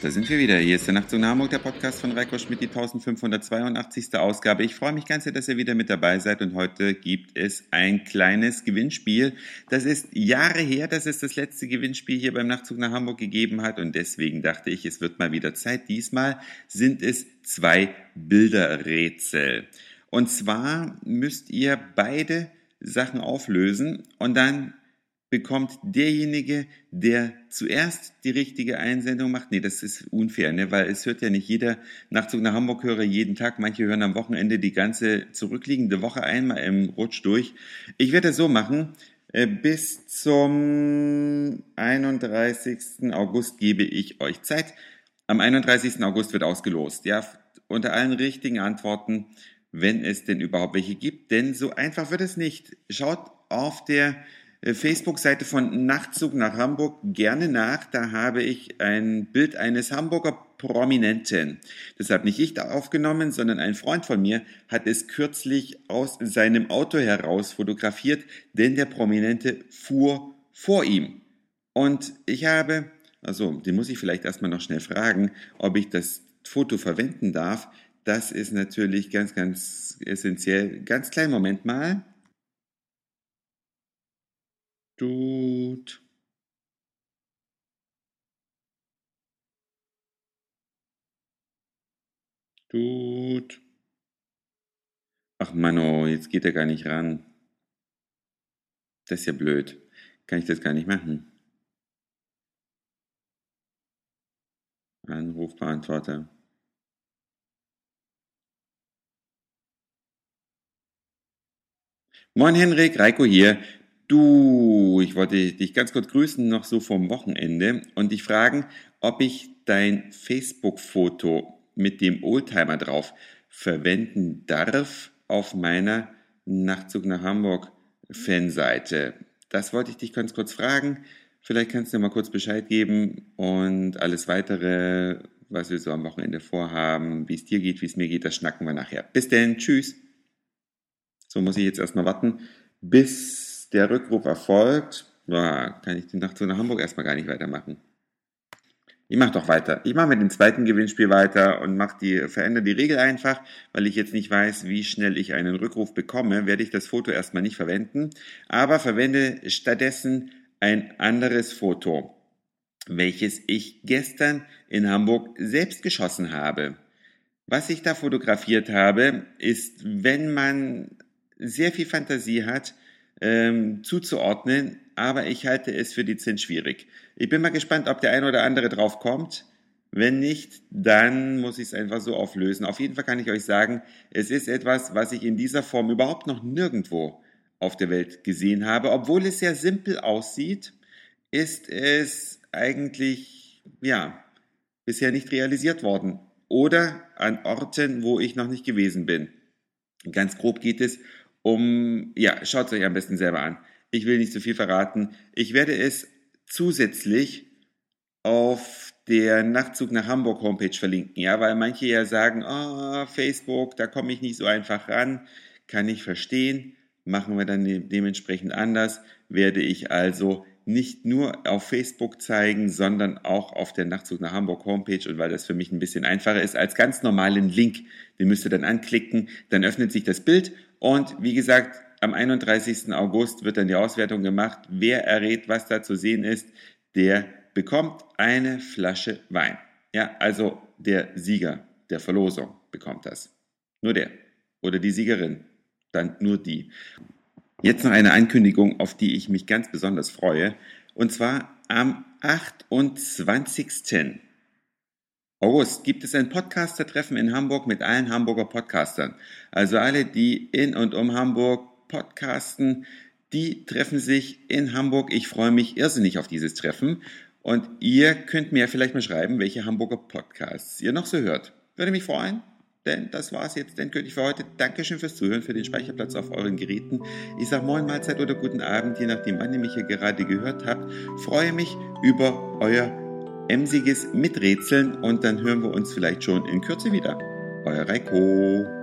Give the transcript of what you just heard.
da sind wir wieder. Hier ist der Nachtzug nach Hamburg, der Podcast von Reiko Schmidt, die 1582. Ausgabe. Ich freue mich ganz sehr, dass ihr wieder mit dabei seid und heute gibt es ein kleines Gewinnspiel. Das ist Jahre her, dass es das letzte Gewinnspiel hier beim Nachtzug nach Hamburg gegeben hat und deswegen dachte ich, es wird mal wieder Zeit. Diesmal sind es zwei Bilderrätsel. Und zwar müsst ihr beide Sachen auflösen und dann bekommt derjenige, der zuerst die richtige Einsendung macht. Nee, das ist unfair, ne? weil es hört ja nicht jeder Nachzug nach Hamburg-Hörer jeden Tag. Manche hören am Wochenende die ganze zurückliegende Woche einmal im Rutsch durch. Ich werde das so machen. Äh, bis zum 31. August gebe ich euch Zeit. Am 31. August wird ausgelost. Ja, unter allen richtigen Antworten, wenn es denn überhaupt welche gibt. Denn so einfach wird es nicht. Schaut auf der Facebook-Seite von Nachtzug nach Hamburg gerne nach. Da habe ich ein Bild eines Hamburger Prominenten. Das habe nicht ich aufgenommen, sondern ein Freund von mir hat es kürzlich aus seinem Auto heraus fotografiert, denn der Prominente fuhr vor ihm. Und ich habe, also den muss ich vielleicht erstmal noch schnell fragen, ob ich das Foto verwenden darf. Das ist natürlich ganz, ganz essentiell. Ganz kleinen Moment mal. Tut. Tut. Ach Mano, jetzt geht er gar nicht ran. Das ist ja blöd. Kann ich das gar nicht machen? Anrufbeantworter. Moin Henrik, Reiko hier. Du, ich wollte dich ganz kurz grüßen, noch so vom Wochenende und dich fragen, ob ich dein Facebook-Foto mit dem Oldtimer drauf verwenden darf auf meiner Nachtzug nach Hamburg Fanseite. Das wollte ich dich ganz kurz fragen. Vielleicht kannst du mir mal kurz Bescheid geben und alles weitere, was wir so am Wochenende vorhaben, wie es dir geht, wie es mir geht, das schnacken wir nachher. Bis denn, tschüss. So muss ich jetzt erstmal warten, bis der Rückruf erfolgt, ja, kann ich die Nacht nach Hamburg erstmal gar nicht weitermachen. Ich mache doch weiter. Ich mache mit dem zweiten Gewinnspiel weiter und mach die, verändere die Regel einfach, weil ich jetzt nicht weiß, wie schnell ich einen Rückruf bekomme, werde ich das Foto erstmal nicht verwenden, aber verwende stattdessen ein anderes Foto, welches ich gestern in Hamburg selbst geschossen habe. Was ich da fotografiert habe, ist, wenn man sehr viel Fantasie hat, ähm, zuzuordnen, aber ich halte es für dezent schwierig. Ich bin mal gespannt, ob der eine oder andere drauf kommt. Wenn nicht, dann muss ich es einfach so auflösen. Auf jeden Fall kann ich euch sagen, es ist etwas, was ich in dieser Form überhaupt noch nirgendwo auf der Welt gesehen habe. Obwohl es sehr simpel aussieht, ist es eigentlich, ja, bisher nicht realisiert worden. Oder an Orten, wo ich noch nicht gewesen bin. Ganz grob geht es um, ja, schaut es euch am besten selber an. Ich will nicht zu viel verraten. Ich werde es zusätzlich auf der Nachtzug nach Hamburg Homepage verlinken, ja, weil manche ja sagen, oh, Facebook, da komme ich nicht so einfach ran, kann ich verstehen, machen wir dann dementsprechend anders, werde ich also nicht nur auf Facebook zeigen, sondern auch auf der Nachtzug nach Hamburg Homepage. Und weil das für mich ein bisschen einfacher ist, als ganz normalen Link, den müsst ihr dann anklicken, dann öffnet sich das Bild und wie gesagt, am 31. August wird dann die Auswertung gemacht. Wer errät, was da zu sehen ist, der bekommt eine Flasche Wein. Ja, also der Sieger der Verlosung bekommt das. Nur der. Oder die Siegerin. Dann nur die. Jetzt noch eine Ankündigung, auf die ich mich ganz besonders freue. Und zwar am 28. August gibt es ein Podcaster-Treffen in Hamburg mit allen Hamburger Podcastern. Also alle, die in und um Hamburg podcasten, die treffen sich in Hamburg. Ich freue mich irrsinnig auf dieses Treffen. Und ihr könnt mir vielleicht mal schreiben, welche Hamburger Podcasts ihr noch so hört. Würde mich freuen. Denn das war's jetzt endgültig für heute. Dankeschön fürs Zuhören, für den Speicherplatz auf euren Geräten. Ich sage Moin, Mahlzeit oder guten Abend, je nachdem, wann ihr mich hier gerade gehört habt. Freue mich über euer emsiges Miträtseln und dann hören wir uns vielleicht schon in Kürze wieder. Euer Reiko.